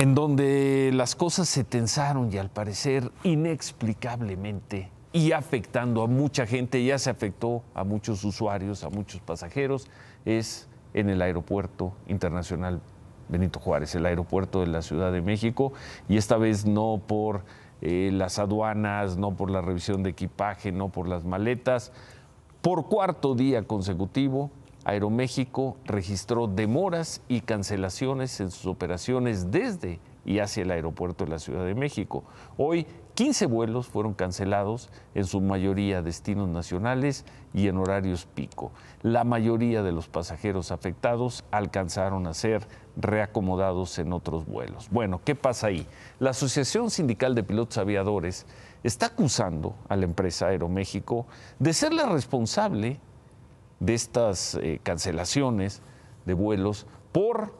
en donde las cosas se tensaron y al parecer inexplicablemente y afectando a mucha gente, ya se afectó a muchos usuarios, a muchos pasajeros, es en el aeropuerto internacional Benito Juárez, el aeropuerto de la Ciudad de México, y esta vez no por eh, las aduanas, no por la revisión de equipaje, no por las maletas. Por cuarto día consecutivo, Aeroméxico registró demoras y cancelaciones en sus operaciones desde y hacia el aeropuerto de la Ciudad de México. Hoy 15 vuelos fueron cancelados, en su mayoría destinos nacionales y en horarios pico. La mayoría de los pasajeros afectados alcanzaron a ser reacomodados en otros vuelos. Bueno, ¿qué pasa ahí? La Asociación Sindical de Pilotos Aviadores está acusando a la empresa Aeroméxico de ser la responsable de estas eh, cancelaciones de vuelos por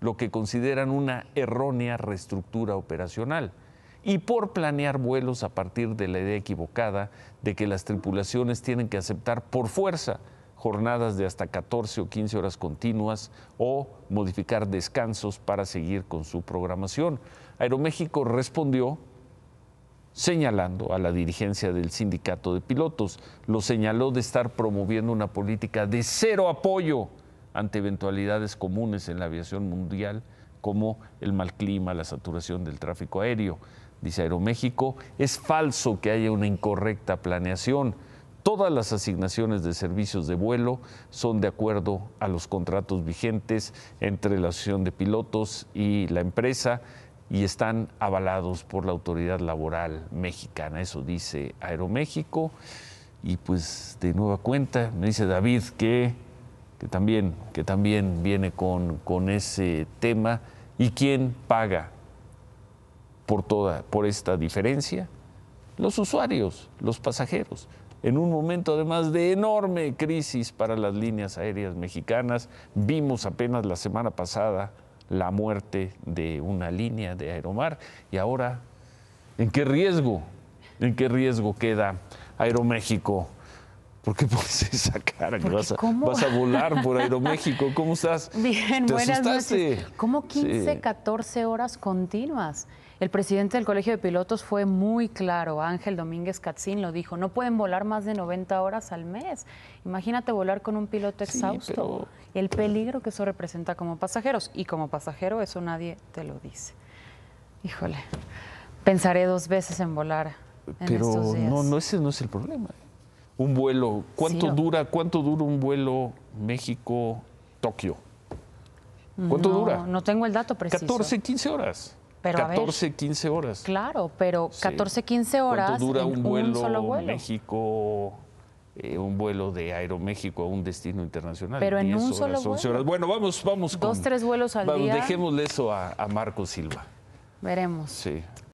lo que consideran una errónea reestructura operacional y por planear vuelos a partir de la idea equivocada de que las tripulaciones tienen que aceptar por fuerza jornadas de hasta 14 o 15 horas continuas o modificar descansos para seguir con su programación. Aeroméxico respondió señalando a la dirigencia del sindicato de pilotos. Lo señaló de estar promoviendo una política de cero apoyo ante eventualidades comunes en la aviación mundial como el mal clima, la saturación del tráfico aéreo. Dice Aeroméxico, es falso que haya una incorrecta planeación. Todas las asignaciones de servicios de vuelo son de acuerdo a los contratos vigentes entre la Asociación de Pilotos y la empresa y están avalados por la autoridad laboral mexicana. Eso dice Aeroméxico. Y pues de nueva cuenta, me dice David que, que también, que también viene con, con ese tema. ¿Y quién paga por, toda, por esta diferencia? Los usuarios, los pasajeros. En un momento además de enorme crisis para las líneas aéreas mexicanas, vimos apenas la semana pasada la muerte de una línea de Aeromar y ahora, ¿en qué riesgo? ¿En qué riesgo queda Aeroméxico? ¿Por qué pones esa cara? Que vas, a, vas, a, volar por Aeroméxico. ¿Cómo estás? Bien, buenas noches. ¿Cómo 15, sí. 14 horas continuas? El presidente del Colegio de Pilotos fue muy claro, Ángel Domínguez Catzín lo dijo, no pueden volar más de 90 horas al mes. Imagínate volar con un piloto exhausto. Sí, pero... El peligro que eso representa como pasajeros. Y como pasajero eso nadie te lo dice. Híjole, pensaré dos veces en volar. En pero estos días. no, no, ese no es el problema. Un vuelo, ¿cuánto Sí. dura, cuánto dura un vuelo México-Tokio? ¿Cuánto no, dura? No tengo el dato preciso. 14, 15 horas. Pero a ver. 14, 15 horas. Claro, pero Sí. 14, 15 horas ¿Cuánto dura en un vuelo, solo vuelo. México, eh, un vuelo de Aeroméxico a un destino internacional? Pero en 10 un horas, solo 11 vuelo. horas. Bueno, vamos, vamos con... Dos, tres vuelos al vamos, día. Dejémosle eso a, a Marco Silva. Veremos. Sí.